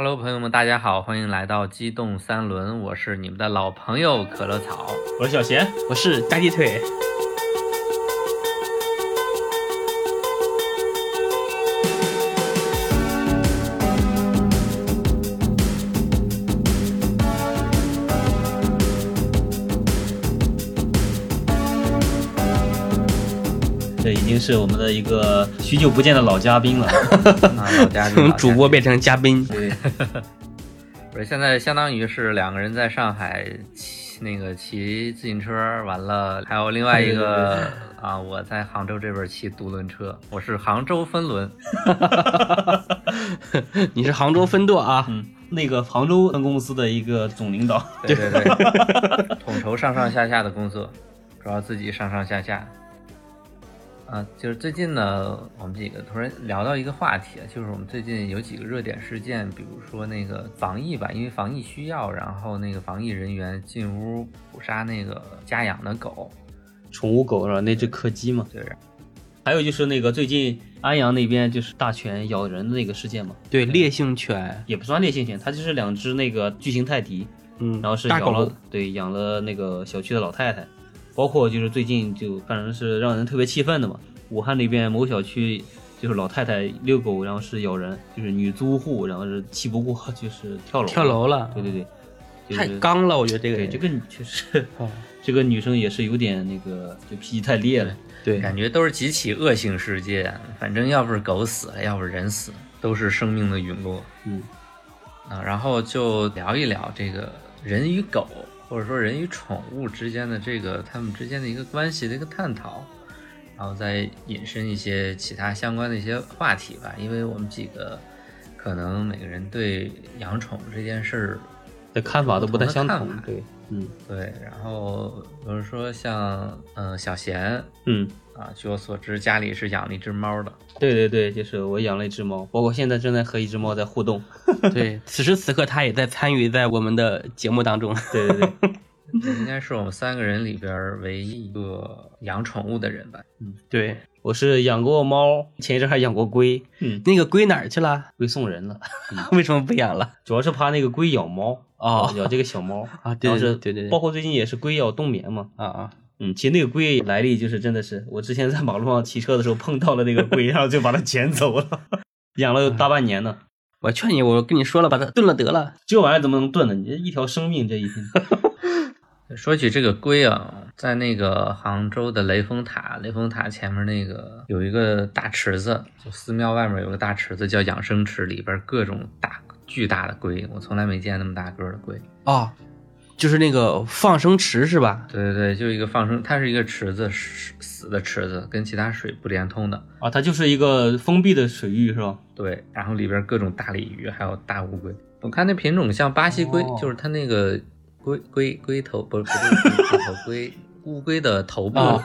Hello，朋友们，大家好，欢迎来到机动三轮，我是你们的老朋友可乐草。我是小贤，我是大鸡腿。是我们的一个许久不见的老嘉宾了。啊，老家 从主播变成嘉宾，对，不是现在相当于是两个人在上海骑那个骑自行车，完了还有另外一个啊，我在杭州这边骑独轮车，我是杭州分轮。你是杭州分舵啊？嗯，那个杭州分公司的一个总领导。对对对，统筹上上下下的工作，主要自己上上下下。啊，就是最近呢，我们几个突然聊到一个话题，就是我们最近有几个热点事件，比如说那个防疫吧，因为防疫需要，然后那个防疫人员进屋捕杀那个家养的狗，宠物狗是吧？那只柯基嘛。对，还有就是那个最近安阳那边就是大犬咬人的那个事件嘛，对，烈性犬，也不算烈性犬，它就是两只那个巨型泰迪，嗯，然后是大养了狗，对养了那个小区的老太太，包括就是最近就反正是让人特别气愤的嘛。武汉那边某小区就是老太太遛狗，然后是咬人，就是女租户，然后是气不过就是跳楼跳楼了，对对对，就是太刚了，我觉得这个对，这个确实，哦这个女生也是有点那个，就脾气太烈了。对，感觉都是几起恶性事件，反正要不是狗死了，要不是人死了，都是生命的陨落。嗯，啊，然后就聊一聊这个人与狗，或者说人与宠物之间的这个他们之间的一个关系的一个探讨，然后再引申一些其他相关的一些话题吧。因为我们几个可能每个人对养宠这件事儿的看法都不太相同对，嗯对，然后比如说像嗯、呃小贤嗯，啊，据我所知家里是养了一只猫的，对对对，就是我养了一只猫，包括现在正在和一只猫在互动。对，此时此刻它也在参与在我们的节目当中。对对对，这应该是我们三个人里边唯一一个养宠物的人吧。嗯对，我是养过猫，前一阵还养过龟，嗯，那个龟哪儿去了？龟送人了，为什么不养了？主要是怕那个龟咬猫哦咬这个小猫啊对对对包括最近也是龟咬冬眠嘛，啊啊，嗯，其实那个龟来历就是真的是，我之前在马路上骑车的时候碰到了那个龟，然后就把它捡走了，养了有大半年呢。我劝你，我跟你说了，把它炖了得了。这玩意儿怎么能炖呢？你这一条生命，这一天。说起这个龟啊，在那个杭州的雷峰塔，雷峰塔前面那个有一个大池子，就寺庙外面有个大池子叫养生池，里边各种大巨大的龟，我从来没见那么大个的龟。哦，就是那个放生池是吧？对对对，就一个放生，它是一个池子，死死的池子，跟其他水不连通的。啊，它就是一个封闭的水域是吧？对，然后里边各种大鲤鱼，还有大乌龟。我看那品种像巴西龟，哦就是它那个龟龟龟头，不是不是 龟头龟乌龟的头部，啊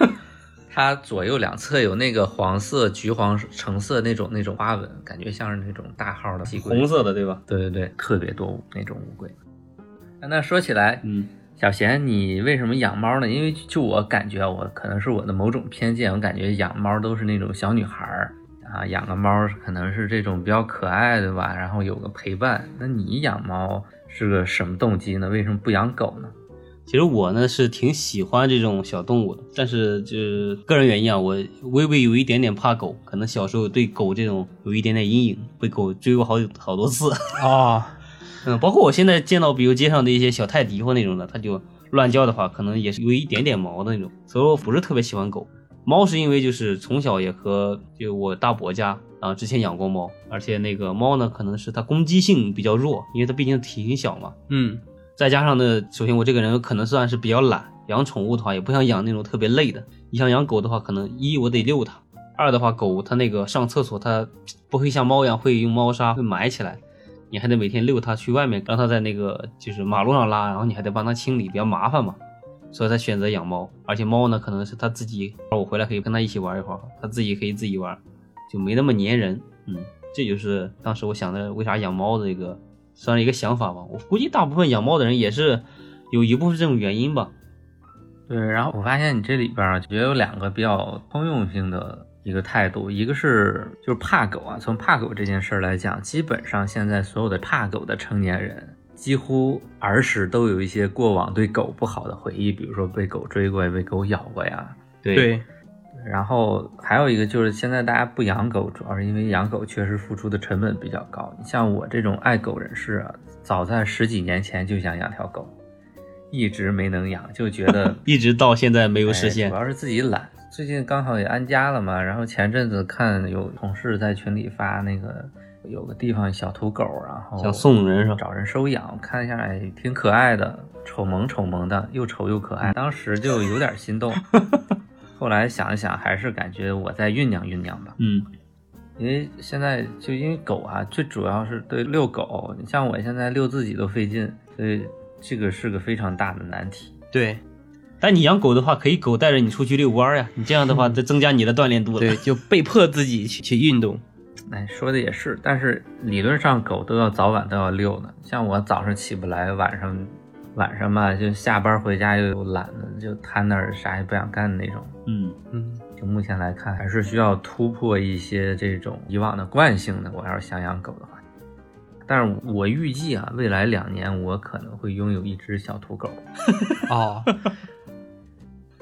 它左右两侧有那个黄色、橘黄、橙色那种那种花纹，感觉像是那种大号的。红色的对吧？对对对，特别多那种乌龟。啊那说起来，嗯，小贤，你为什么养猫呢？因为就我感觉，我可能是我的某种偏见，我感觉养猫都是那种小女孩儿啊，养个猫可能是这种比较可爱的吧，然后有个陪伴。那你养猫是个什么动机呢？为什么不养狗呢？其实我呢是挺喜欢这种小动物的，但是就是个人原因啊，我微微有一点点怕狗，可能小时候对狗这种有一点点阴影，被狗追过好好多次。哦，嗯，包括我现在见到，比如街上的一些小泰迪或那种的，它就乱叫的话，可能也是有一点点毛的那种，所以我不是特别喜欢狗。猫是因为就是从小也和就我大伯家啊之前养过猫，而且那个猫呢，可能是它攻击性比较弱，因为它毕竟体型小嘛。嗯，再加上呢，首先我这个人可能算是比较懒，养宠物的话也不想养那种特别累的。你想养狗的话，可能一我得遛它，二的话狗它那个上厕所它不会像猫一样会用猫砂会埋起来，你还得每天遛它去外面，让它在那个就是马路上拉，然后你还得帮它清理，比较麻烦嘛。所以才选择养猫，而且猫呢可能是它自己，我回来可以跟它一起玩一会儿，它自己可以自己玩，就没那么粘人。嗯，这就是当时我想的为啥养猫的一个算是一个想法吧。我估计大部分养猫的人也是有一部分这种原因吧。对，然后我发现你这里边儿觉得有两个比较通用性的一个态度，一个是就是怕狗啊。从怕狗这件事儿来讲，基本上现在所有的怕狗的成年人，几乎儿时都有一些过往对狗不好的回忆，比如说被狗追过呀，被狗咬过呀。对对，然后还有一个就是现在大家不养狗，主要是因为养狗确实付出的成本比较高。你像我这种爱狗人士啊，早在十几年前就想养条狗，一直没能养，就觉得 一直到现在没有实哎现主。要是自己懒。最近刚好也安家了嘛，然后前阵子看有同事在群里发那个有个地方小土狗，然后想送人是吧？找人收养，看一下哎挺可爱的，丑萌丑萌的，又丑又可爱，当时就有点心动。后来想一想，还是感觉我再酝酿酝酿吧，嗯，因为现在就因为狗啊，最主要是对遛狗，你像我现在遛自己都费劲，所以这个是个非常大的难题。对但你养狗的话，可以狗带着你出去遛弯儿呀，你这样的话，就增加你的锻炼度了。对，就被迫自己去去运动。哎，说的也是，但是理论上狗都要早晚都要遛的。像我早上起不来，晚上晚上吧，就下班回家又懒的，就瘫那儿啥也不想干的那种。嗯，嗯，就目前来看，还是需要突破一些这种以往的惯性的。我要是想养狗的话，但是我预计啊，未来两年我可能会拥有一只小土狗。哦。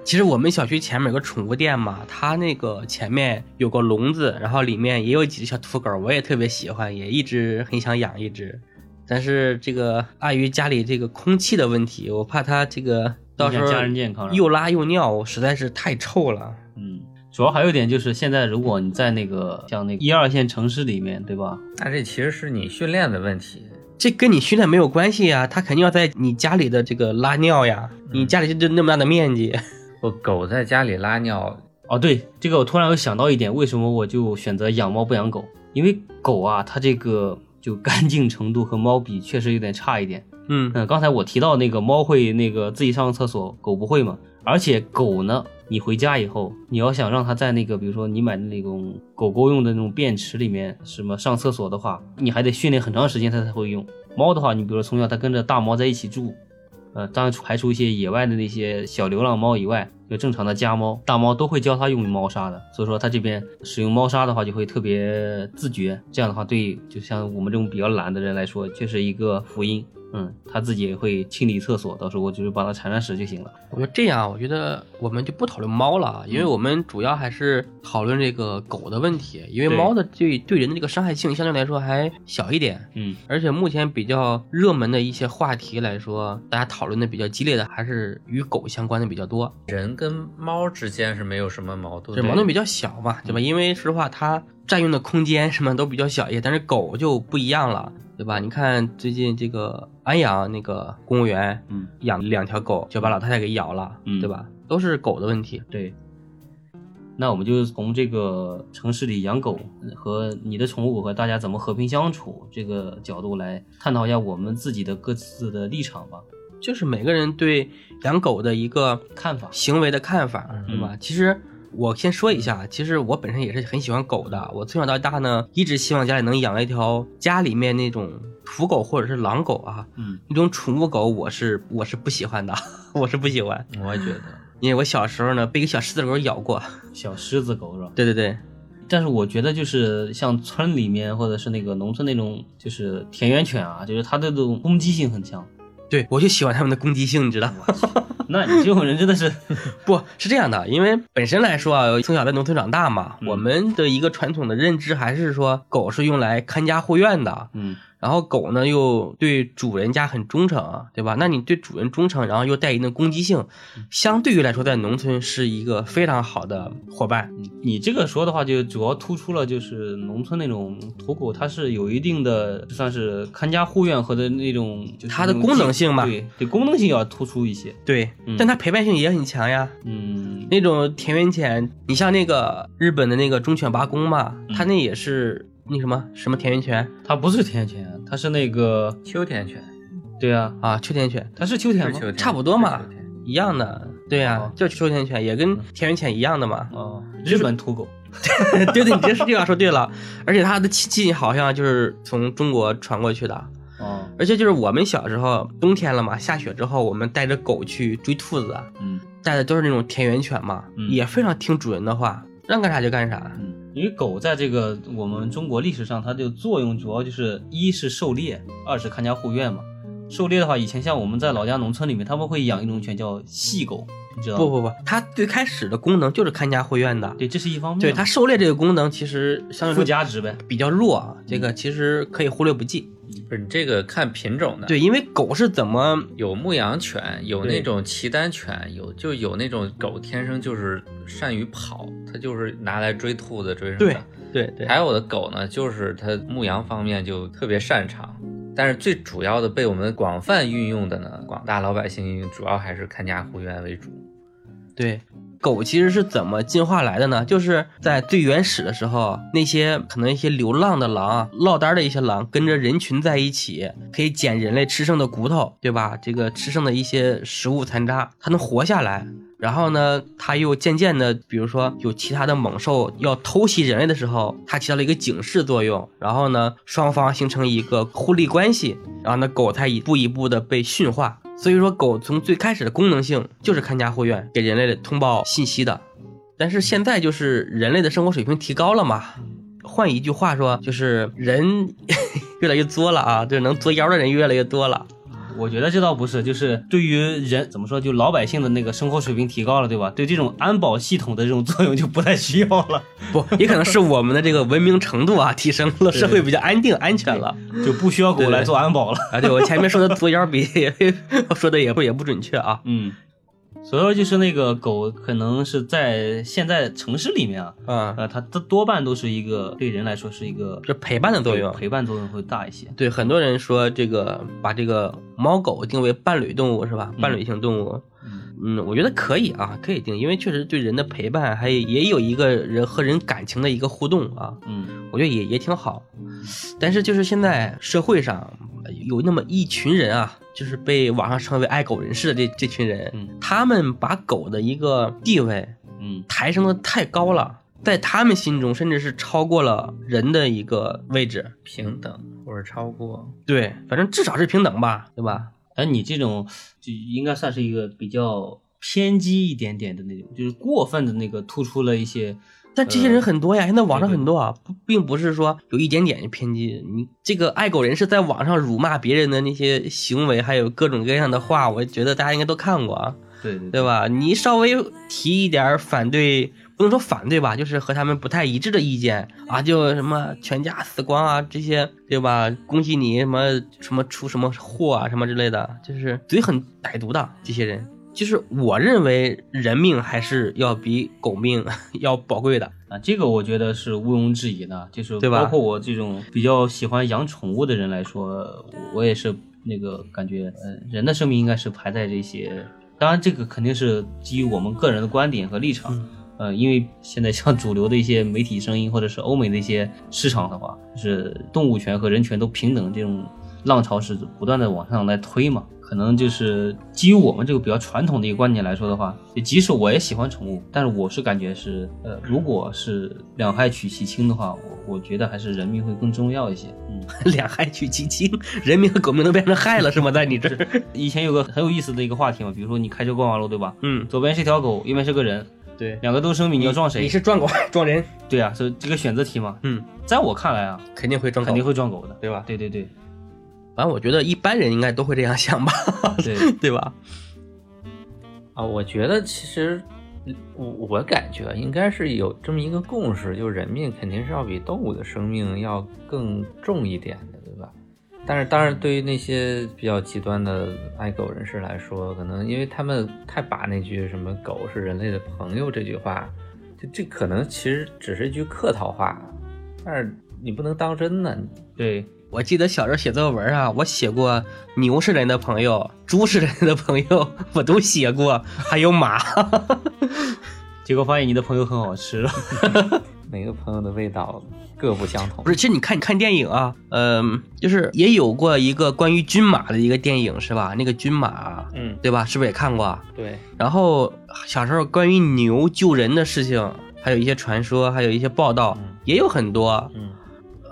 其实我们小区前面有个宠物店嘛，它那个前面有个笼子，然后里面也有几只小土狗，我也特别喜欢，也一直很想养一只。但是这个碍于家里这个空气的问题，我怕它这个到时候家人健康又拉又尿，实在是太臭了。嗯，主要还有一点就是，现在如果你在那个像那个一二线城市里面，对吧？那这其实是你训练的问题。这跟你训练没有关系呀，它肯定要在你家里的这个拉尿呀，你家里就就那么大的面积。我狗在家里拉尿，哦，对，这个我突然又想到一点，为什么我就选择养猫不养狗？因为狗啊，它这个就干净程度和猫比确实有点差一点。嗯嗯，刚才我提到那个猫会那个自己上厕所，狗不会嘛。而且狗呢，你回家以后，你要想让它在那个，比如说你买的那种狗狗用的那种便池里面什么上厕所的话，你还得训练很长时间它才会用。猫的话，你比如说从小它跟着大猫在一起住，呃，当然排除一些野外的那些小流浪猫以外，就正常的家猫，大猫都会教它用猫砂的。所以说它这边使用猫砂的话，就会特别自觉。这样的话，对就像我们这种比较懒的人来说，却是一个福音。嗯，它自己也会清理厕所，到时候我就是帮它铲铲屎就行了。我觉得这样，我觉得我们就不讨论猫了，因为我们主要还是讨论这个狗的问题，因为猫的对对人的这个伤害性相对来说还小一点。嗯，而且目前比较热门的一些话题来说，大家讨论的比较激烈的还是与狗相关的比较多，人跟猫之间是没有什么矛盾的，这矛盾比较小嘛，对吧？因为说实话，它占用的空间什么都比较小一些，但是狗就不一样了，对吧？你看最近这个安阳那个公务员，嗯，养两条狗就把老太太给咬了，嗯对吧？都是狗的问题。对。那我们就从这个城市里养狗和你的宠物和大家怎么和平相处这个角度来探讨一下我们自己的各自的立场吧，就是每个人对养狗的一个看法。行为的看法，嗯对吧？其实我先说一下，其实我本身也是很喜欢狗的。我从小到大呢，一直希望家里能养一条家里面那种土狗或者是狼狗啊，嗯，那种宠物狗，我是我是不喜欢的，我是不喜欢，我也觉得，因为我小时候呢被一个小狮子狗咬过。小狮子狗是吧？对对对，但是我觉得就是像村里面或者是那个农村那种就是田园犬啊，就是它的这种攻击性很强。对我就喜欢他们的攻击性，你知道？那你这种人真的是，不是这样的，因为本身来说啊，从小在农村长大嘛，嗯我们的一个传统的认知还是说狗是用来看家护院的，嗯，然后狗呢又对主人家很忠诚，对吧？那你对主人忠诚，然后又带一定的攻击性，相对于来说，在农村是一个非常好的伙伴。你这个说的话，就主要突出了就是农村那种土狗，它是有一定的算是看家护院和的那种，它的功能性嘛对对，功能性要突出一些。对，嗯但它陪伴性也很强呀。嗯，那种田园犬，你像那个日本的那个忠犬八公嘛，嗯它那也是那什么什么田园犬它不是田园犬，它是那个，秋田犬对啊，啊，秋田犬它是秋田吗？差不多嘛一样的。对呀、哦就秋田犬，也跟田园犬一样的嘛。哦，日本土狗。对对，你这是这话说对了，而且它的气气好像就是从中国传过去的。哦，而且就是我们小时候冬天了嘛，下雪之后，我们带着狗去追兔子，嗯带的都是那种田园犬嘛，嗯也非常听主人的话。让干啥就干啥。嗯，因为狗在这个我们中国历史上，它的作用主要就是一是狩猎，二是看家护院嘛。狩猎的话，以前像我们在老家农村里面，他们会养一种犬叫细狗，你知道吗？不不不，它最开始的功能就是看家护院的。对，这是一方面。对它狩猎这个功能，其实相对附说加值呗。比较弱啊，这个其实可以忽略不计。不是你这个看品种的，对，因为狗是怎么有牧羊犬，有那种骑单犬，有就有那种狗天生就是善于跑，它就是拿来追兔子追什么对的。对对还有的狗呢，就是它牧羊方面就特别擅长，但是最主要的被我们广泛运用的呢，广大老百姓主要还是看家护院为主。对，狗其实是怎么进化来的呢？就是在最原始的时候，那些可能一些流浪的狼、落单的一些狼，跟着人群在一起，可以捡人类吃剩的骨头，对吧？这个吃剩的一些食物残渣，它能活下来。然后呢，它又渐渐的，比如说有其他的猛兽要偷袭人类的时候，它起到了一个警示作用。然后呢，双方形成一个互利关系，然后呢，狗才一步一步的被驯化。所以说，狗从最开始的功能性就是看家护院，给人类的通报信息的。但是现在就是人类的生活水平提高了嘛，换一句话说，就是人 越来越作了啊，就是能作妖的人越来越多了。我觉得这倒不是，就是对于人怎么说，就老百姓的那个生活水平提高了，对吧？对这种安保系统的这种作用就不太需要了，不，也可能是我们的这个文明程度啊提升了，社会比较安定安全了。就不需要狗来做安保了。啊，对我前面说的作妖比我 说的也不也不准确啊。嗯，所以说就是那个狗，可能是在现在城市里面啊，啊，呃，它它多半都是一个对人来说是一个这陪伴的作用。陪伴作用会大一些。对，很多人说这个把这个猫狗定为伴侣动物是吧？伴侣性动物。嗯，我觉得可以啊，可以定，因为确实对人的陪伴，还也有一个人和人感情的一个互动啊，嗯我觉得也也挺好。但是就是现在社会上有那么一群人啊，就是被网上称为爱狗人士的这这群人，嗯他们把狗的一个地位嗯抬升的太高了，在他们心中甚至是超过了人的一个位置。平等或者超过，对，反正至少是平等吧，对吧？而你这种就应该算是一个比较偏激一点点的那种，就是过分的那个突出了一些。但这些人很多呀，现在网上很多啊，不并不是说有一点点偏激。你这个爱狗人士在网上辱骂别人的那些行为，还有各种各样的话，我觉得大家应该都看过啊，对对对吧？你稍微提一点反对，不能说反对吧，就是和他们不太一致的意见啊，就什么全家死光啊这些，对吧？恭喜你什么什么出什么祸啊什么之类的，就是嘴很歹毒的这些人。就是我认为人命还是要比狗命 要宝贵的。啊，这个我觉得是毋庸置疑的，就是对吧包括我这种比较喜欢养宠物的人来说，我也是那个感觉，呃，人的生命应该是排在这些。当然，这个肯定是基于我们个人的观点和立场。嗯呃，因为现在像主流的一些媒体声音，或者是欧美的一些市场的话，就是动物权和人权都平等这种浪潮是不断的往上来推嘛。可能就是基于我们这个比较传统的一个观点来说的话，就即使我也喜欢宠物，但是我是感觉是，呃，如果是两害取其轻的话，我我觉得还是人命会更重要一些。嗯，两害取其轻，人命和狗命都变成害了是吗？在你这儿，以前有个很有意思的一个话题嘛，比如说你开车过马路，对吧？嗯，左边是条狗，右边是个人，对，两个都生命，你要撞谁？你是撞狗撞人？对啊，所以这个选择题嘛，嗯，在我看来啊，肯定会撞狗，肯定会撞狗的，对吧？对对对反正我觉得一般人应该都会这样想吧，对，对吧？啊，我觉得其实我我感觉应该是有这么一个共识，就是人命肯定是要比动物的生命要更重一点的？但是当然，对于那些比较极端的爱狗人士来说，可能因为他们太把那句什么“狗是人类的朋友”这句话，就这可能其实只是一句客套话，但是你不能当真呢。对，我记得小时候写作文啊，我写过牛是人的朋友，猪是人的朋友，我都写过，还有马。结果发现你的朋友很好吃，每个朋友的味道各不相同不。是，其实你看，你看电影啊，嗯、就是也有过一个关于军马的一个电影，是吧？那个军马，嗯，对吧？是不是也看过啊？对，然后小时候关于牛救人的事情，还有一些传说，还有一些报道，嗯也有很多。嗯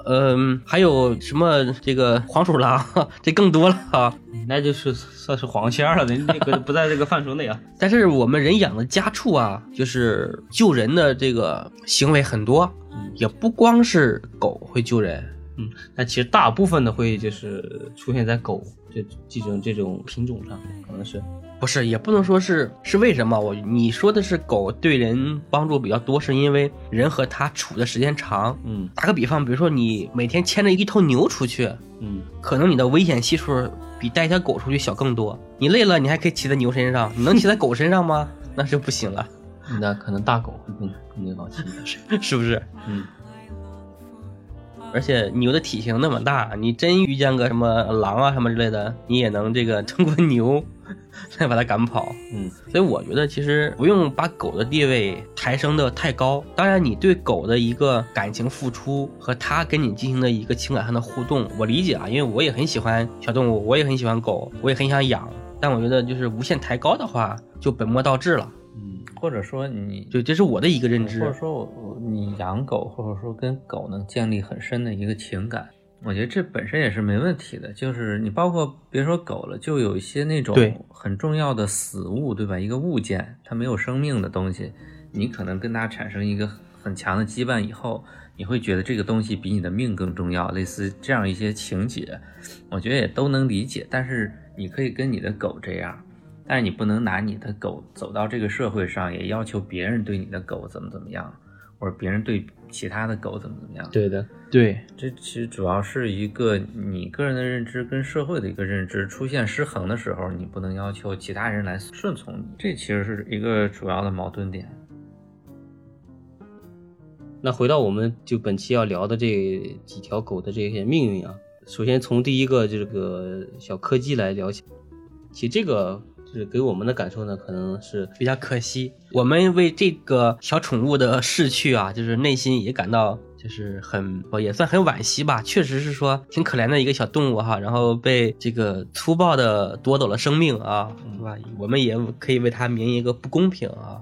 嗯，还有什么这个黄鼠狼，这更多了哈。那就是算是黄仙儿了，那那个不在这个范畴内啊。但是我们人养的家畜啊，就是救人的这个行为很多，也不光是狗会救人。嗯，但其实大部分的会就是出现在狗这这种这种品种上，可能是不是，也不能说是是为什么我你说的是狗对人帮助比较多，是因为人和它处的时间长。嗯打个比方，比如说你每天牵着一头牛出去，嗯可能你的危险系数比带一条狗出去小更多。你累了，你还可以骑在牛身上，你能骑在狗身上吗？那就不行了，那可能大狗会更更好骑一点。是不是？嗯，而且牛的体型那么大，你真遇见个什么狼啊什么之类的，你也能这个通过牛来把它赶跑。嗯，所以我觉得其实不用把狗的地位抬升的太高。当然，你对狗的一个感情付出和它跟你进行的一个情感上的互动，我理解啊，因为我也很喜欢小动物，我也很喜欢狗，我也很想养。但我觉得就是无限抬高的话，就本末倒置了。嗯，或者说你就，这是我的一个认知或者。说我我你养狗，或者说跟狗能建立很深的一个情感，我觉得这本身也是没问题的。就是你包括别说狗了，就有一些那种很重要的死物，对吧？一个物件，它没有生命的东西，你可能跟它产生一个很强的羁绊以后，你会觉得这个东西比你的命更重要，类似这样一些情节，我觉得也都能理解。但是你可以跟你的狗这样。但是你不能拿你的狗走到这个社会上，也要求别人对你的狗怎么怎么样，或者别人对其他的狗怎么怎么样。对的，对，这其实主要是一个你个人的认知跟社会的一个认知出现失衡的时候，你不能要求其他人来顺从你，这其实是一个主要的矛盾点。那回到我们就本期要聊的这几条狗的这些命运啊，首先从第一个这个小柯基来聊起，其实这个就是给我们的感受呢，可能是比较可惜。我们为这个小宠物的逝去啊，就是内心也感到就是很也算很惋惜吧。确实是说挺可怜的一个小动物哈，然后被这个粗暴的夺走了生命啊，是吧？我们也可以为它鸣一个不公平啊。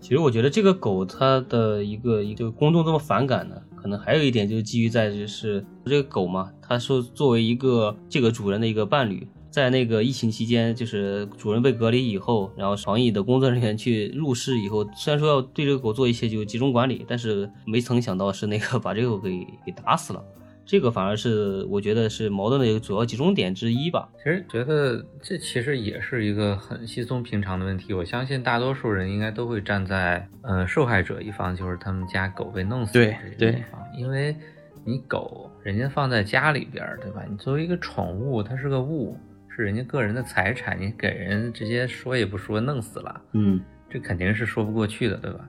其实我觉得这个狗它的一个一个公众这么反感呢，可能还有一点就是基于在就是这个狗嘛，它是作为一个这个主人的一个伴侣，在那个疫情期间，就是主人被隔离以后，然后防疫的工作人员去入室以后，虽然说要对这个狗做一些就集中管理，但是没曾想到是那个把这个狗给给打死了。这个反而是我觉得是矛盾的一个主要集中点之一吧。其实觉得这其实也是一个很稀松平常的问题。我相信大多数人应该都会站在呃受害者一方，就是他们家狗被弄死对对这一方，因为你狗人家放在家里边儿，对吧？你作为一个宠物，它是个物，是人家个人的财产，你给人直接说也不说弄死了，嗯，这肯定是说不过去的，对吧？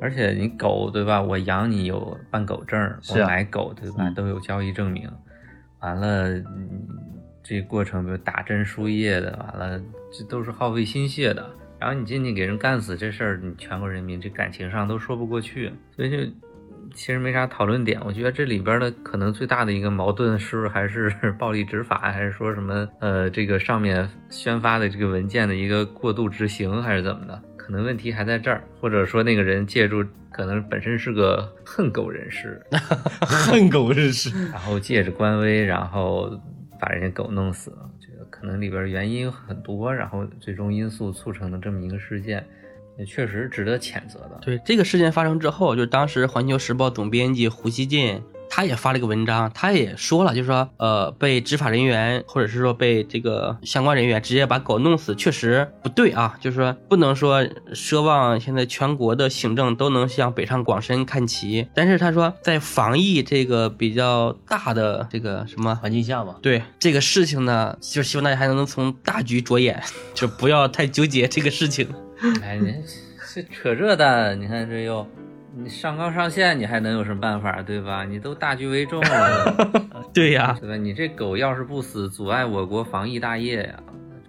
而且你狗对吧？我养你有办狗证我买狗对吧？嗯都有交易证明。完了，嗯这过程比如打针输液的，完了这都是耗费心血的。然后你进去给人干死这事儿，你全国人民这感情上都说不过去，所以就其实没啥讨论点。我觉得这里边的可能最大的一个矛盾是还是 暴力执法，还是说什么呃这个上面宣发的这个文件的一个过度执行，还是怎么的？可能问题还在这儿，或者说那个人借助可能本身是个恨狗人士，恨狗人士。然后借着官威，然后把人家狗弄死了。这个可能里边原因很多，然后最终因素促成的这么一个事件，也确实值得谴责的。对这个事件发生之后，就是当时《环球时报》总编辑胡锡进，他也发了一个文章，他也说了，就是说，呃，被执法人员或者是说被这个相关人员直接把狗弄死，确实不对啊，就是说不能说奢望现在全国的行政都能向北上广深看齐，但是他说在防疫这个比较大的这个什么环境下嘛，对这个事情呢，就希望大家还能从大局着眼，就不要太纠结这个事情。哎，你这扯这的，你看这又。你上纲上线，你还能有什么办法，对吧？你都大局为重了，对呀，对吧？你这狗要是不死，阻碍我国防疫大业呀，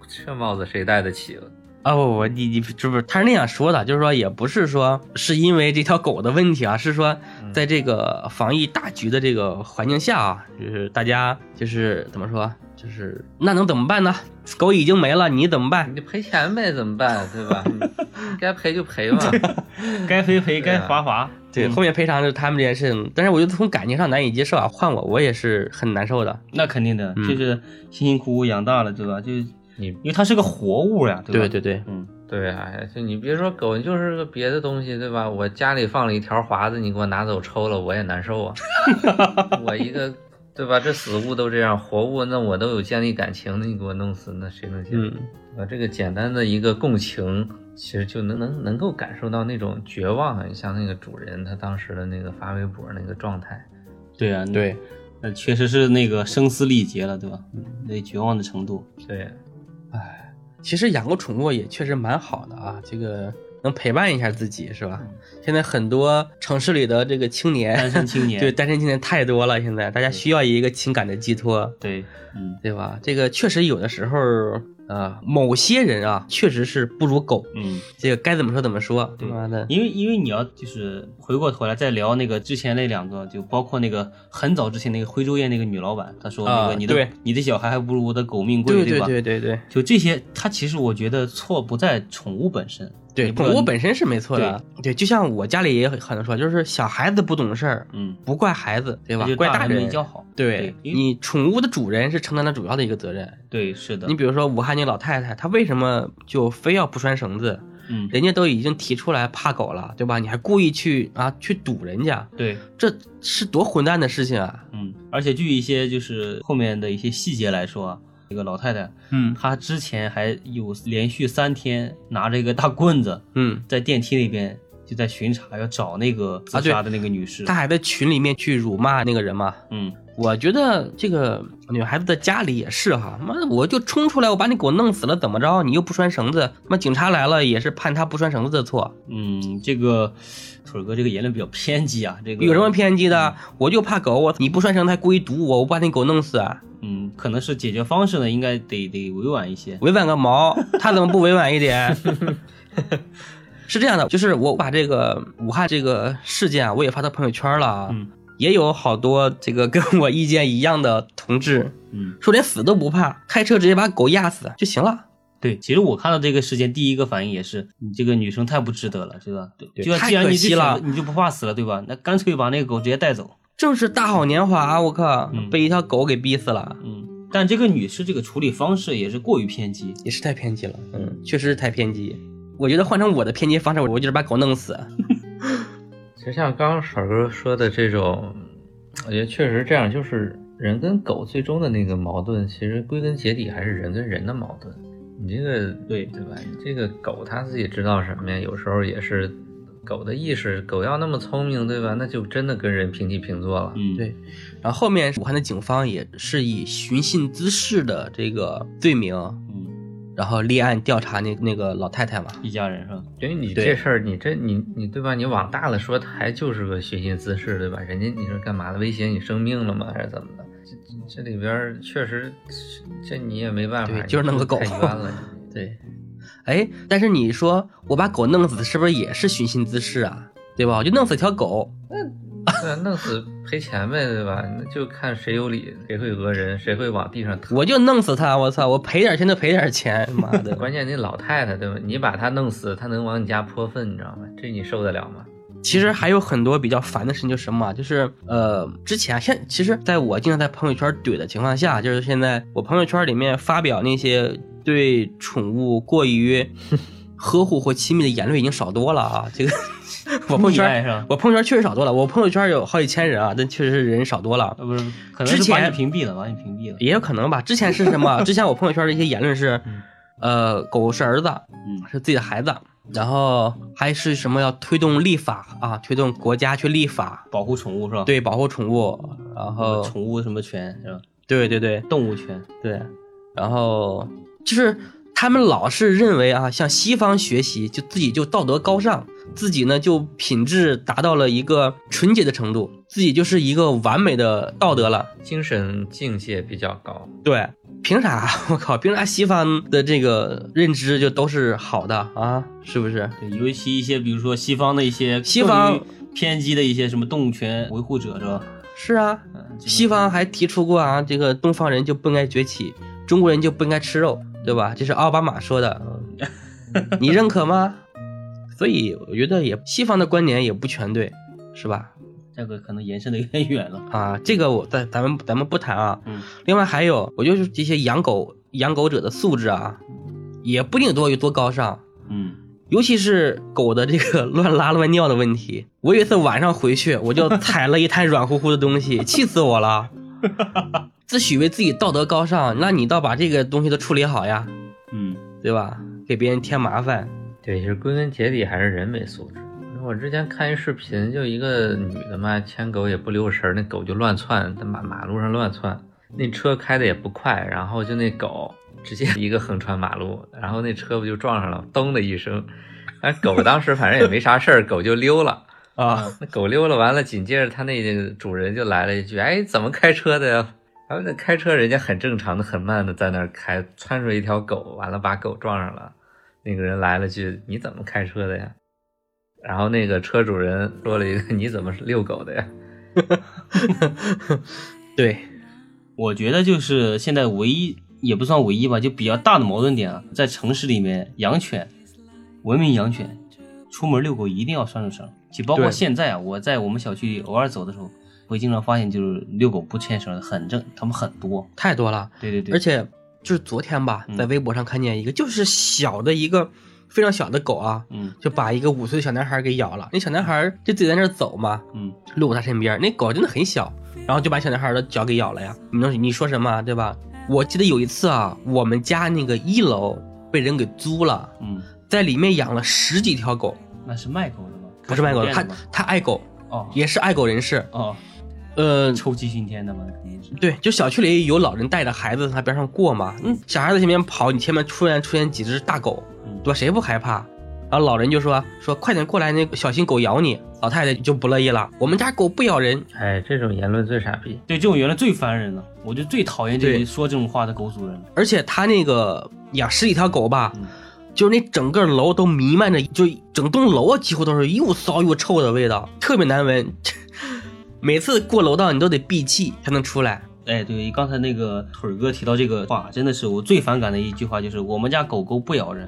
这帽子谁戴得起了？啊不不，你你这不是他是那样说的？就是说也不是说是因为这条狗的问题啊，是说嗯在这个防疫大局的这个环境下啊，就是大家就是怎么说，就是那能怎么办呢？狗已经没了，你怎么办？你赔钱呗，怎么办？对吧？该赔就赔嘛。该赔赔，该罚罚。对，嗯后面赔偿就是他们这件事情，但是我觉得从感情上难以接受啊，换我我也是很难受的。那肯定的，嗯就是辛辛苦苦养大了，对吧？就你因为它是个活物呀，对吧？对对对，嗯，对啊，就你别说狗，就是个别的东西，对吧？我家里放了一条华子，你给我拿走抽了，我也难受啊。我一个，对吧？这死物都这样，活物那我都有建立感情的，你给我弄死，那谁能接受？嗯，对吧？这个简单的一个共情，其实就能能能够感受到那种绝望像那个主人他当时的那个发微博那个状态，对啊，对，那确实是那个声嘶力竭了，对吧？嗯，那绝望的程度。对，哎其实养个宠物也确实蛮好的啊，这个能陪伴一下自己是吧？现在很多城市里的这个青年，单身青年 对单身青年太多了，现在大家需要一个情感的寄托，对，嗯对吧？这个确实有的时候，呃，某些人啊，确实是不如狗，嗯，这个该怎么说怎么说，对妈的，因为因为你要就是回过头来再聊那个之前那两个，就包括那个很早之前那个徽州宴那个女老板，她说那啊个你的、对你的小孩还不如我的狗命贵，对吧？对对对就这些，它其实我觉得错不在宠物本身，对，宠物本身是没错的，对，就像我家里也很多说，就是小孩子不懂事儿，嗯，不怪孩子，对吧？怪人大没。教好。对你宠物的主人是承担了主要的一个责任。对是的，你比如说武汉那老太太，她为什么就非要不拴绳子？嗯，人家都已经提出来怕狗了，对吧？你还故意去啊去堵人家，对，这是多混蛋的事情啊！嗯，而且据一些就是后面的一些细节来说啊，这个老太太嗯。她之前还有连续三天拿着一个大棍子嗯，在电梯那边就在巡查，要找那个自杀的那个女士。她还在群里面去辱骂那个人嘛。嗯，我觉得这个女孩子的家里也是哈，妈的我就冲出来，我把你狗弄死了，怎么着？你又不拴绳子，妈警察来了也是判他不拴绳子的错，嗯，这个腿儿哥这个言论比较偏激啊，这个有什么偏激的？我就怕狗，我你不拴绳子还故意堵我，我把你狗弄死啊！嗯，可能是解决方式呢，应该得得委婉一些。委婉个毛，他怎么不委婉一点？是这样的，就是我把这个武汉这个事件啊，我也发到朋友圈了啊，嗯也有好多这个跟我意见一样的同志嗯，说连死都不怕，开车直接把狗压死就行了。对，其实我看到这个事件，第一个反应也是，你这个女生太不值得了，对吧？对，对既然你就选可惜了你就不怕死了，对吧？那干脆把那个狗直接带走。正是大好年华，我靠，嗯被一条狗给逼死了，嗯，但这个女士这个处理方式也是过于偏激。也是太偏激了，嗯，确实是太偏激。我觉得换成我的偏激方式，我就是把狗弄死。其实像刚刚爽哥说的这种，我觉得确实这样，就是人跟狗最终的那个矛盾，其实归根结底还是人跟人的矛盾。你这个对对吧？你这个狗它自己知道什么呀？有时候也是狗的意识，狗要那么聪明，对吧？那就真的跟人平起平坐了。嗯，对，然后后面武汉的警方也是以寻衅滋事的这个罪名，嗯，然后立案调查那那个老太太嘛。一家人是吧？因为你这事儿，你这你你对吧？你往大了说，他还就是个寻衅滋事，对吧？人家你说干嘛的？威胁你生命了吗？还是怎么的？这这这里边儿确实，这你也没办法，对就是弄个狗太冤了。对，哎，但是你说我把狗弄死，是不是也是寻衅滋事啊？对吧？我就弄死条狗，对啊，弄死赔钱呗，对吧？那就看谁有理，谁会讹人，谁会往地上躺。我就弄死他，我操，我赔点钱就赔点钱，妈的！关键那老太太，对吧？你把她弄死，她能往你家泼粪，你知道吗？这你受得了吗？其实还有很多比较烦的事情，就是什么啊，就是呃，之前现其实在我经常在朋友圈怼的情况下，就是现在我朋友圈里面发表那些对宠物过于呵护或亲密的言论已经少多了啊。这个 我朋友圈？我朋友圈确实少多了，我朋友圈有好几千人啊，但确实是人少多了。呃，不是，可能之是把前你屏蔽了，把你屏蔽了。也有可能吧。之前是什么？之前我朋友圈的一些言论是，呃，狗是儿子，嗯是自己的孩子，然后还是什么要推动立法啊，推动国家去立法，保护宠物是吧？，对，保护宠物，然后宠物什么权是吧？对对对动物权。对，然后就是他们老是认为啊，向西方学习，就自己就道德高尚，自己呢就品质达到了一个纯洁的程度，自己就是一个完美的道德了。精神境界比较高。对，凭啥？我靠，凭啥西方的这个认知就都是好的啊？是不是？对，尤其一些比如说西方的一些西方偏激的一些什么动物权维护者是吧？是啊，西方还提出过啊，这个东方人就不应该崛起，中国人就不应该吃肉，对吧？这是奥巴马说的，嗯你认可吗？所以我觉得也西方的观点也不全对，是吧？这个可能延伸的有点远了。啊，这个我咱咱们咱们不谈啊。嗯，另外还有，我就是这些养狗养狗者的素质啊，也不一定多有多高尚。嗯，尤其是狗的这个 乱拉乱尿的问题，我有一次晚上回去，我就踩了一滩软乎乎的东西，气死我了。自诩为自己道德高尚，那你倒把这个东西都处理好呀，嗯，对吧？给别人添麻烦。对，其实归根结底还是人没素质。我之前看一视频，就一个女的嘛，牵狗也不留神儿，那狗就乱窜，在马马路上乱窜，那车开的也不快，然后就那狗直接一个横穿马路，然后那车不就撞上了，咚的一声，哎，狗当时反正也没啥事儿，狗就溜了。啊，那狗溜了，完了，紧接着他那个主人就来了一句：“哎，怎么开车的呀？”然后那开车人家很正常的、很慢的在那儿开，窜出一条狗，完了把狗撞上了。那个人来了句：“你怎么开车的呀？”然后那个车主人说了一个：“你怎么是遛狗的呀 对，我觉得就是现在唯一也不算唯一吧，就比较大的矛盾点啊，在城市里面养犬，文明养犬，出门遛狗一定要拴着绳，就包括现在啊，我在我们小区里偶尔走的时候，会经常发现就是遛狗不牵绳的很正，他们很多。太多了。对对对，而且就是昨天吧，嗯在微博上看见一个，就是小的一个非常小的狗啊，嗯就把一个五岁的小男孩给咬了。那小男孩就自己在那儿走嘛，嗯路过他身边，那狗真的很小，然后就把小男孩的脚给咬了呀。你能你说什么对吧？我记得有一次啊，我们家那个一楼被人给租了，嗯，在里面养了十几条狗，那是卖狗的吗？不是卖狗的，他他爱狗，哦也是爱狗人士。哦，呃，臭气熏天的嘛，肯定是。对，就小区里有老人带着孩子从他边上过嘛，嗯，小孩子前面跑，你前面突然出现几只大狗，嗯对吧？谁不害怕？然后老人就说说快点过来，那个小心狗咬你。老太太就不乐意了，我们家狗不咬人。？”哎，这种言论最傻逼。对，这种原来最烦人了，我就最讨厌这对些说这种话的狗主人。而且他那个养十几条狗吧，嗯就是那整个楼都弥漫着，就整栋楼啊几乎都是又骚又臭的味道，特别难闻。每次过楼道你都得闭气才能出来。哎，对，刚才那个腿儿哥提到这个话，真的是我最反感的一句话，就是我们家狗狗不咬人。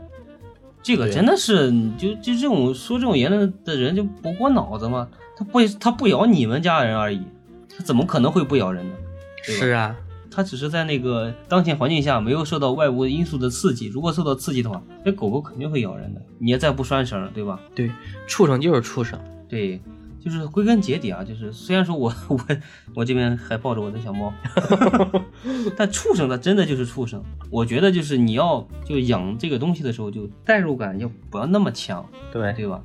这个真的是，你就就这种说这种言论的人就不过脑子吗？他不他不咬你们家人而已，他怎么可能会不咬人呢？是啊，他只是在那个当前环境下没有受到外部因素的刺激，如果受到刺激的话，这狗狗肯定会咬人的。你也再不拴绳，对吧？对，畜生就是畜生。对，就是归根结底啊，就是虽然说我我我这边还抱着我的小猫，但畜生它真的就是畜生。我觉得就是你要就养这个东西的时候，就代入感要不要那么强，对，对吧？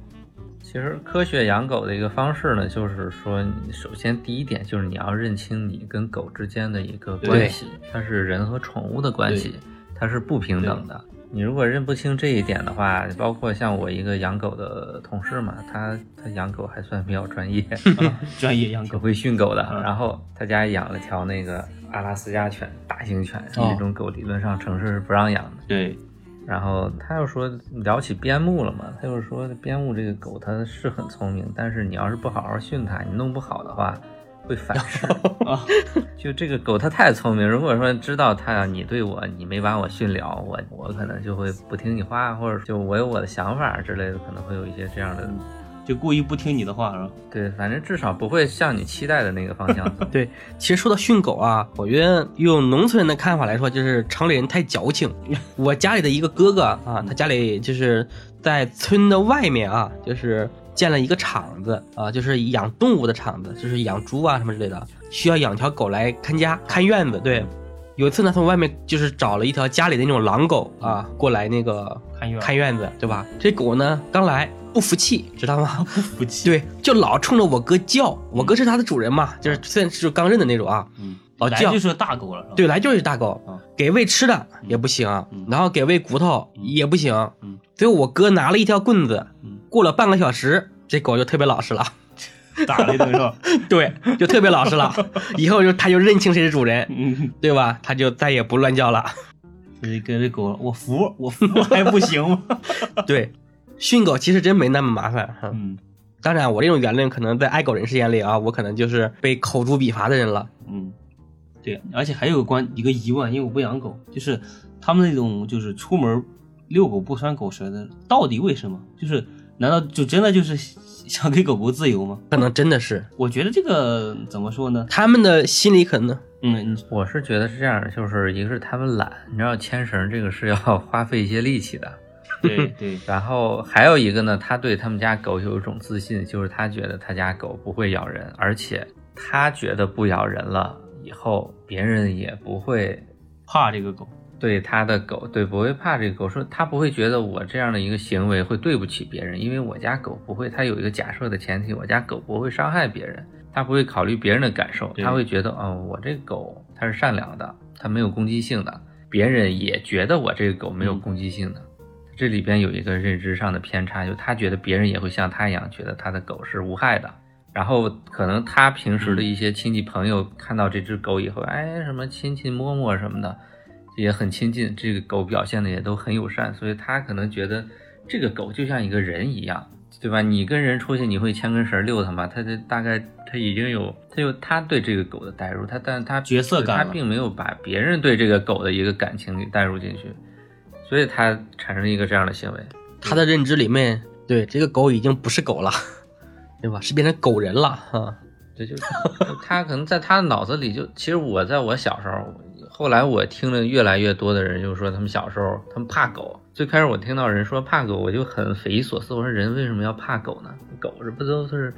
其实科学养狗的一个方式呢，就是说，你首先第一点就是你要认清你跟狗之间的一个关系，它是人和宠物的关系，它是不平等的。你如果认不清这一点的话，包括像我一个养狗的同事嘛，他他养狗还算比较专业，啊 专业养狗，挺会训狗的。嗯然后他家养了条那个阿拉斯加犬，大型犬，哦这种狗理论上城市是不让养的。对，然后他又说聊起边牧了嘛，他又说边牧这个狗它是很聪明，但是你要是不好好训它，你弄不好的话会反噬。啊，就这个狗它太聪明，如果说知道它你对我你没把我训了，我我可能就会不听你话，或者就我有我的想法之类的，可能会有一些这样的。就故意不听你的话，是吧？对，反正至少不会向你期待的那个方向走 对，其实说到训狗啊，我觉得用农村人的看法来说，就是城里人太矫情。我家里的一个哥哥啊，他家里就是在村的外面啊，就是建了一个厂子啊，就是养动物的厂子，就是养猪啊什么之类的，需要养条狗来看家、看院子。对，有一次呢，从外面就是找了一条家里的那种狼狗啊，过来那个看院看院子，对吧？这狗呢刚来不服气，知道吗？不服气。对，就老冲着我哥叫，我哥是它的主人嘛，就是虽然是刚认的那种啊，嗯，老叫来就是大狗了，是吧？对，来就是大狗啊，给喂吃的也不行嗯，然后给喂骨头也不行嗯，所以我哥拿了一条棍子嗯，过了半个小时，这狗就特别老实了，打了一顿是吧？对，就特别老实了，以后就它就认清谁是主人，嗯，对吧？它就再也不乱叫了。就是跟这狗，我服，我服还不行吗？对，训狗其实真没那么麻烦，哈嗯，当然，我这种言论可能在爱狗人士眼里啊，我可能就是被口诛笔伐的人了。嗯，对，而且还有个关一个疑问，因为我不养狗，就是他们那种就是出门遛狗不拴狗绳的，到底为什么？就是难道就真的就是想给狗狗自由吗？可能真的是我觉得这个怎么说呢？他们的心理可能嗯，我是觉得是这样，就是一个是他们懒，你知道牵绳这个是要 花费一些力气的，对 对，然后还有一个呢，他对他们家狗有一种自信，就是他觉得他家狗不会咬人，而且他觉得不咬人了以后，别人也不会怕这个狗。对他的狗，对不会怕这个狗，说他不会觉得我这样的一个行为会对不起别人，因为我家狗不会，他有一个假设的前提，我家狗不会伤害别人，他不会考虑别人的感受，对他会觉得，哦，我这个狗它是善良的，它没有攻击性的，别人也觉得我这个狗没有攻击性的，这里边有一个认知上的偏差，就他觉得别人也会像他一样觉得他的狗是无害的。然后可能他平时的一些亲戚朋友看到这只狗以后，哎，什么亲亲摸摸什么的，也很亲近，这个狗表现的也都很友善，所以他可能觉得这个狗就像一个人一样，对吧？你跟人出去，你会牵根绳遛它吗？它这大概它已经有它有他对这个狗的代入，他但他角色感了他并没有把别人对这个狗的一个感情给带入进去，所以他产生一个这样的行为。他的认知里面，对这个狗已经不是狗了，对吧？是变成狗人了啊。这就是 他可能在他的脑子里就，其实我在我小时候，后来我听了越来越多的人就说他们小时候他们怕狗。最开始我听到人说怕狗，我就很匪夷所思，我说人为什么要怕狗呢？狗这不都是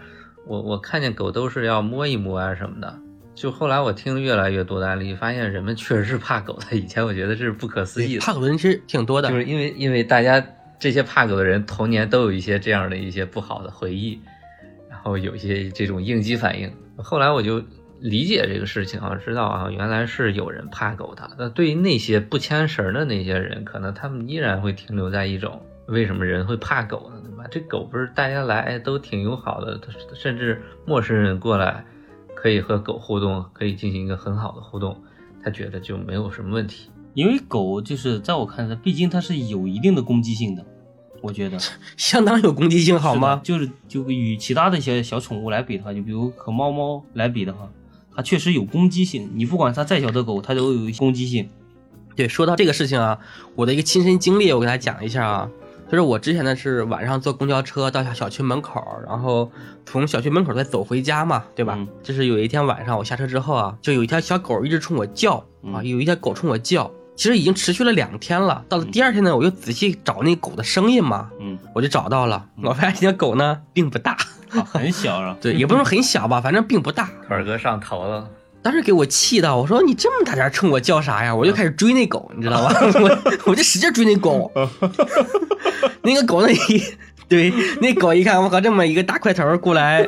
我我看见狗都是要摸一摸啊什么的。就后来我听了越来越多的案例，发现人们确实是怕狗的。以前我觉得这是不可思议的，怕狗的人其实挺多的，就是因为因为大家这些怕狗的人童年都有一些这样的一些不好的回忆，然后有一些这种应激反应。后来我就理解这个事情啊，知道啊，原来是有人怕狗的。那对于那些不牵绳的那些人，可能他们依然会停留在一种为什么人会怕狗呢？对吧？这狗不是大家来哎都挺友好的，甚至陌生人过来可以和狗互动，可以进行一个很好的互动，他觉得就没有什么问题。因为狗就是在我看来，毕竟它是有一定的攻击性的，我觉得 相当有攻击性，好吗的？就是就与其他的一些小宠物来比的话，就比如和猫猫来比的话，它确实有攻击性。你不管它再小的狗，它都有攻击性。对，说到这个事情啊，我的一个亲身经历，我给大家讲一下啊。就是我之前呢是晚上坐公交车到小区门口，然后从小区门口再走回家嘛，对吧？嗯就是有一天晚上我下车之后啊，就有一条小狗一直冲我叫啊，嗯有一条狗冲我叫，其实已经持续了两天了。到了第二天呢，我又仔细找那狗的声音嘛，嗯，我就找到了，我发现这条狗呢并不大，啊，很小啊。对，也不能说很小吧，反正并不大。腿儿哥上头了。当时给我气的，我说你这么大点冲我叫啥呀？我就开始追那狗，你知道吧？我我就使劲追那狗，那个狗呢一对那狗一看我靠这么一个大块头过来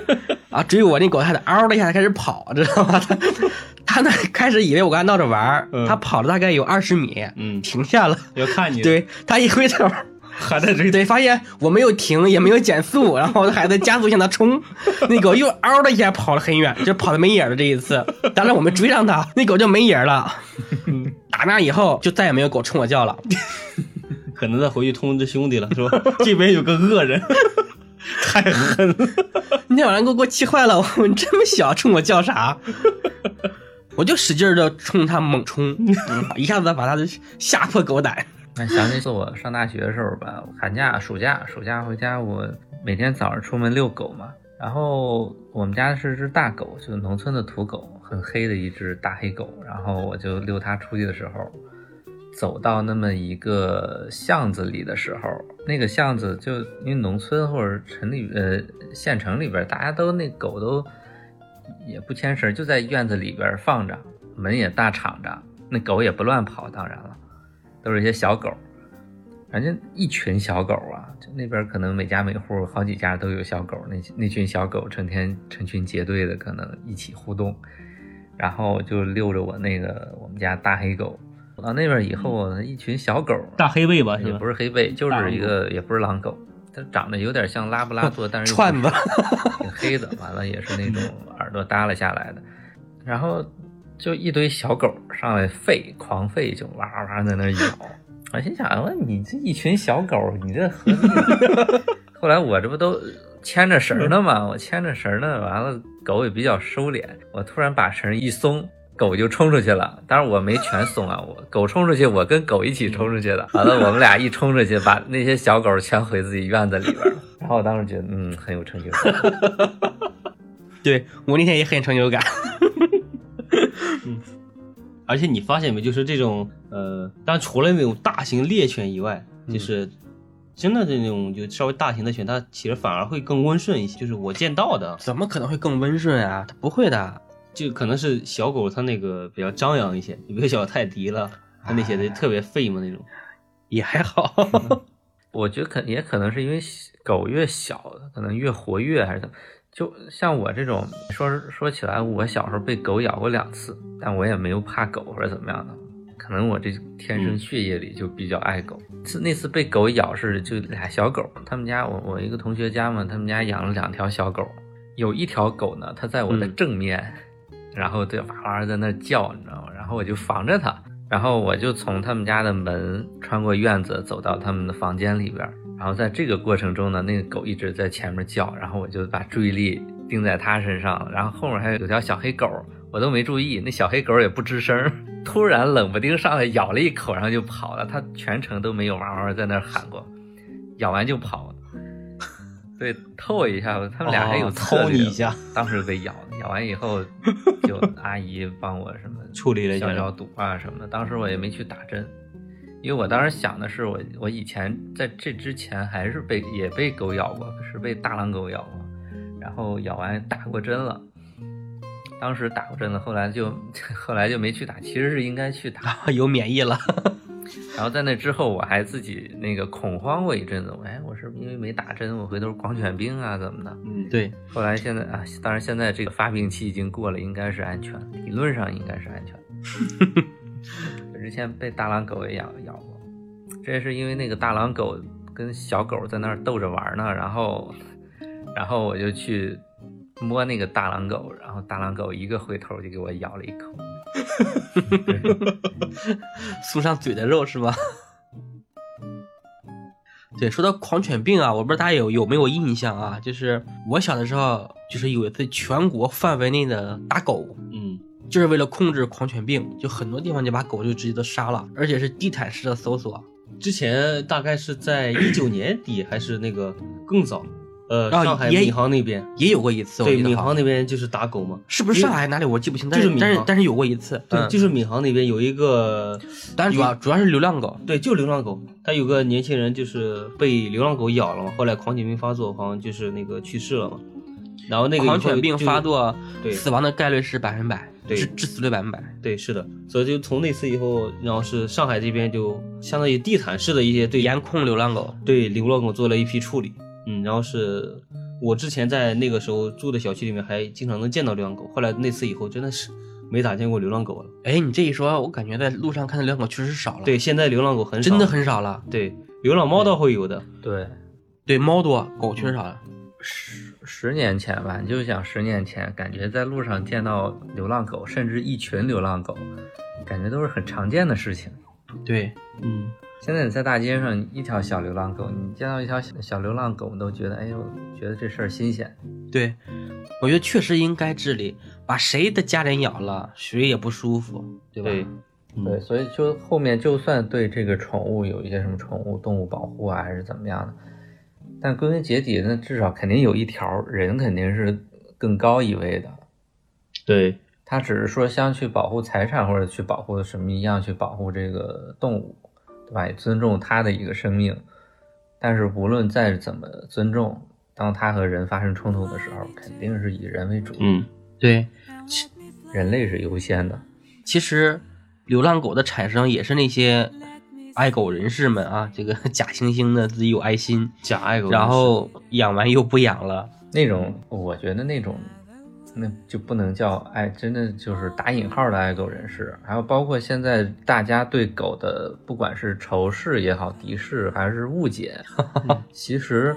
啊追我，那狗还得嗷的一下开始跑，知道吗？它它呢开始以为我跟他闹着玩儿，嗯它跑了大概有二十米，嗯，停下了。要看你。，对，他一回头。还在追。对，发现我没有停，也没有减速，然后还在加速向他冲，那狗又嗷的一下跑了很远，就跑的没影儿了。这一次，当然我们追上它，那狗就没影儿了。打那以后，就再也没有狗冲我叫了。可能再回去通知兄弟了，说这边有个恶人，太狠了。那天晚上给我给我气坏了，我说你这么小冲我叫啥？我就使劲的冲它猛冲，嗯一下子把它吓破狗胆。那想起我上大学的时候吧，寒假、暑假、暑假回家，我每天早上出门遛狗嘛。然后我们家是只大狗，就是农村的土狗，很黑的一只大黑狗。然后我就遛它出去的时候，走到那么一个巷子里的时候，那个巷子就因为农村或者城里呃县城里边，大家都那狗都也不牵绳，就在院子里边放着，门也大敞着，那狗也不乱跑，当然了。都是一些小狗，反正一群小狗啊，就那边可能每家每户好几家都有小狗，那那群小狗成天成群结队的，可能一起互动，然后就遛着我那个我们家大黑狗到那边以后，一群小狗，大黑背吧，也？不是黑背，就是一个也不是狼狗，它长得有点像拉布拉多，但是串子，挺黑的，完了也是那种耳朵耷拉下来的，然后就一堆小狗上来吠，狂吠，就哇哇哇在那 咬。我心想，我你这一群小狗，你这何必呢？后来我这不都牵着绳儿呢嘛，我牵着绳儿呢，完了狗也比较收敛，我突然把绳儿一松。狗就冲出去了，当然我没全松啊，我狗冲出去，我跟狗一起冲出去的。完了，我们俩一冲出去，把那些小狗全回自己院子里边了。然后我当时觉得，嗯，很有成就感。对我那天也很成就感。嗯而且你发现没，就是这种呃，当然除了那种大型猎犬以外，就是真的这种就稍微大型的犬，它其实反而会更温顺一些。就是我见到的，怎么可能会更温顺啊？它不会的，就可能是小狗它那个比较张扬一些，你比如小泰迪了，它那些的特别废嘛那种。也还好。我觉得可也可能是因为狗越小，可能越活跃还是怎么。就像我这种说说起来，我小时候被狗咬过两次，但我也没有怕狗或者怎么样的，可能我这天生血液里就比较爱狗。次那次被狗咬是就俩小狗，他们家我我一个同学家嘛，他们家养了两条小狗，有一条狗呢，它在我的正面，然后对哇哇在那叫，你知道吗？然后我就防着它，然后我就从他们家的门穿过院子走到他们的房间里边。然后在这个过程中呢，那个狗一直在前面叫，然后我就把注意力盯在它身上，然后后面还有有条小黑狗，我都没注意，那小黑狗也不吱声，突然冷不丁上来咬了一口，然后就跑了，它全程都没有哇哇在那喊过，咬完就跑，对，偷我一下，他们俩还有偷你一下，当时被咬，咬完以后就 阿姨帮我什么处理了消消毒啊什么的，当时我也没去打针。因为我当时想的是，我我以前在这之前还是被也被狗咬过，是被大狼狗咬过，然后咬完打过针了，当时打过针了，后来就 后来就没去打，其实是应该去打，有免疫了。然后在那之后，我还自己那个恐慌过一阵子，哎，我是不是因为没打针，我回头狂犬病啊怎么的？嗯，对。后来现在啊，当然现在这个发病期已经过了，应该是安全，理论上应该是安全。之前被大狼狗也咬咬过，这也是因为那个大狼狗跟小狗在那儿逗着玩呢，然后，然后我就去摸那个大狼狗，然后大狼狗一个回头就给我咬了一口，送上嘴的肉是吧？对，说到狂犬病啊，我不知道大家有有没有印象啊？就是我小的时候，就是有一次全国范围内的打狗，嗯。就是为了控制狂犬病，就很多地方就把狗就直接都杀了，而且是地毯式的搜索。之前大概是在一九年底还是那个更早，呃，上海闵行那边也有过一次。对，闵行那边就是打狗嘛，是不是上海哪里我记不清，但是但是但是有过一次。对，就是闵行那边有一个，但主要主要是流浪狗。对，就流浪狗，他有个年轻人就是被流浪狗咬了嘛，后来狂犬病发作，好像就是那个去世了嘛。然后那个狂犬病发作，对，死亡的概率是百分百。致致死率百分百，对，是的，所以就从那次以后，然后是上海这边就相当于地毯式的一些对严控流浪狗，对流浪狗做了一批处理，嗯，然后是我之前在那个时候住的小区里面还经常能见到流浪狗，后来那次以后真的是没咋见过流浪狗了。哎，你这一说，我感觉在路上看到流浪狗确实少了。对，现在流浪狗很少，真的很少了。对，流浪猫倒会有的。对，对，猫多，狗确实少了。十十年前吧，你就想十年前，感觉在路上见到流浪狗，甚至一群流浪狗，感觉都是很常见的事情。对，嗯，现在你在大街上一条小流浪狗，你见到一条小流浪狗，都觉得哎呦，觉得这事儿新鲜。对，我觉得确实应该治理，把谁的家人咬了，谁也不舒服，对吧？对，所以就后面就算对这个宠物有一些什么宠物动物保护啊，还是怎么样的。但归根结底，那至少肯定有一条人肯定是更高一位的。对他只是说像去保护财产或者去保护什么一样去保护这个动物，对吧？也尊重他的一个生命。但是无论再怎么尊重，当他和人发生冲突的时候，肯定是以人为主。嗯，对，人类是优先的。其实，流浪狗的产生也是那些。爱狗人士们啊，这个 假惺惺的自己有爱心，假爱狗，然后养完又不养了，那种我觉得那种那就不能叫爱，真的就是打引号的爱狗人士。还有包括现在大家对狗的，不管是仇视也好，敌视还是误解，其实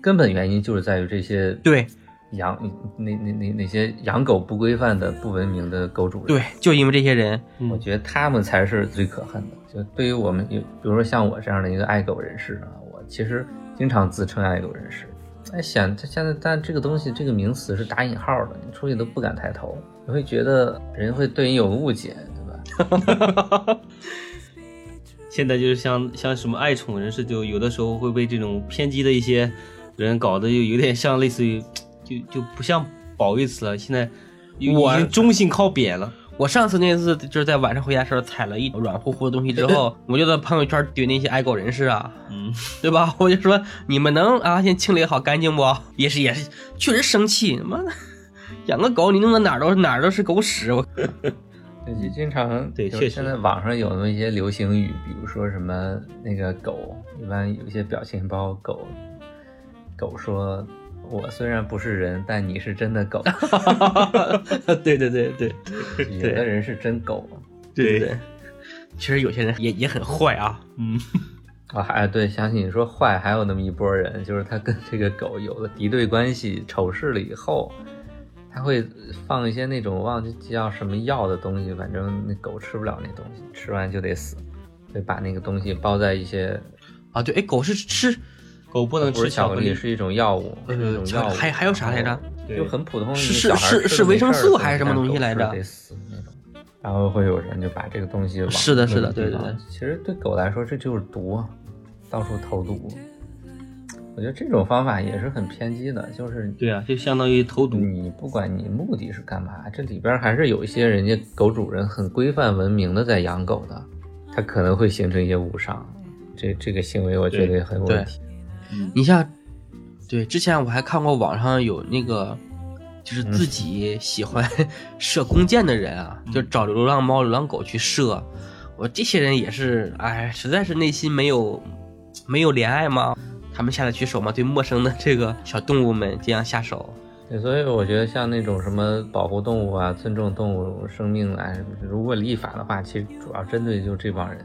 根本原因就是在于这些对。养那那那那些养狗不规范的不文明的狗主人，对，就因为这些人，我觉得他们才是最可恨的。就对于我们，比如说像我这样的一个爱狗人士啊，我其实经常自称爱狗人士，哎，想他现在，但这个东西这个名词是打引号的，你出去都不敢抬头，你会觉得人会对你有误解，对吧？现在就是像像什么爱宠人士，就有的时候会被这种偏激的一些人搞得就有点像类似于，就就不像褒义词了，现在我已经中性靠贬了。我上次那次就是在晚上回家的时候踩了一软乎乎的东西之后，我就在朋友圈怼那些爱狗人士啊，嗯，对吧？我就说你们能啊先清理好干净不？也是也是，确实生气，他妈的养个狗你弄得哪儿都哪儿都是狗屎，我 就经常对确实现在网上有那么一些流行语，比如说什么那个狗，一般有一些表情包，狗狗说：“我虽然不是人，但你是真的狗。对对对对。有的人是真狗。对对对，其实有些人也也很坏啊，嗯，啊，还对，想起你说坏，还有那么一波人，就是他跟这个狗有了敌对关系、仇视了以后，他会放一些那种忘记叫什么药的东西，反正那狗吃不了那东西，吃完就得死，会把那个东西包在一些啊对，哎狗是吃狗不能吃巧克力，是一种药物，是一呃种药物。还还有啥来着？就很普通是小孩是是维生素还是什么东西来着吃得死那种。然后会有人就把这个东西往是的是的对对对其实对狗来说这就是毒啊，到处投毒。我觉得这种方法也是很偏激的，就是对啊，就相当于投毒。你不管你目的是干嘛，这里边还是有一些人家狗主人很规范文明的在养狗的，他可能会形成一些误伤。这这个行为我觉得也很有问题。你像，对，之前我还看过网上有那个，就是自己喜欢 射弓箭的人啊，就找流浪猫、流浪狗去射。我这些人也是，哎，实在是内心没有没有怜爱吗？他们下得去手吗？对陌生的这个小动物们这样下手，对，所以我觉得像那种什么保护动物啊、尊重动物生命啊，如果立法的话，其实主要针对就这帮人，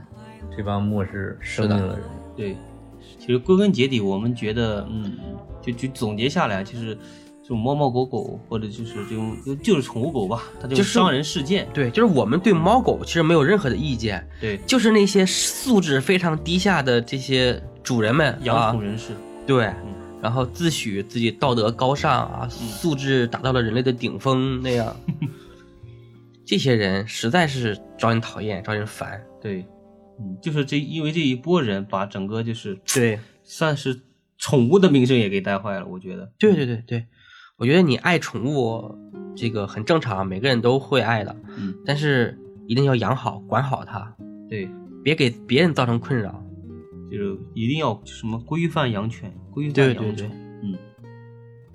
这帮漠视生命的人。对，其实归根结底，我们觉得，嗯，就就总结下来，就是这种猫猫狗狗，或者就是这种就就是宠物狗吧，它这种就是伤人事件，对，就是我们对猫狗其实没有任何的意见，对，就是那些素质非常低下的这些主人们养啊宠人士，对，然后自诩自己道德高尚啊，素质达到了人类的顶峰那样，这些人实在是招人讨厌，招人烦。对，嗯，就是这因为这一波人把整个就是对，算是宠物的名声也给带坏了，我觉得，对对对对，我觉得你爱宠物这个很正常，每个人都会爱的，嗯，但是一定要养好、管好它，对，别给别人造成困扰。就是一定要什么规范养犬，规范养宠，对对对嗯，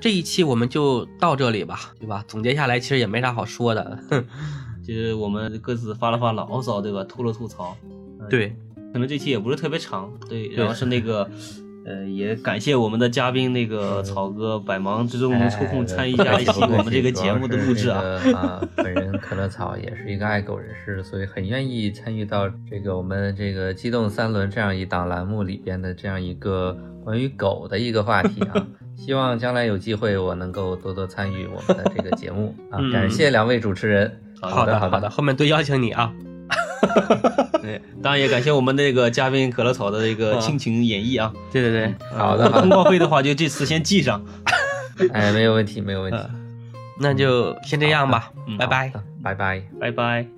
这一期我们就到这里吧，对吧？总结下来，其实也没啥好说的。哼，就是我们各自发了发牢骚，对吧？吐了吐槽，嗯对，可能这期也不是特别长，对，然后是那个，呃，也感谢我们的嘉宾那个草哥百忙之中能抽空参与一下一期我们这个节目的录制啊。本人可乐草也是一个爱狗人士，所以很愿意参与到这个我们这个机动三轮这样一档栏目里边的这样一个关于狗的一个话题啊。希望将来有机会我能够多多参与我们的这个节目啊！嗯感谢两位主持人。好的的好的，后面多邀请你啊。对，当然也感谢我们那个嘉宾可乐草的一个倾情演绎啊。对对对，好的 好通的，告费的话就这次先记上。哎，没有问题没有问题，那就先这样吧，嗯拜拜。拜拜。拜拜。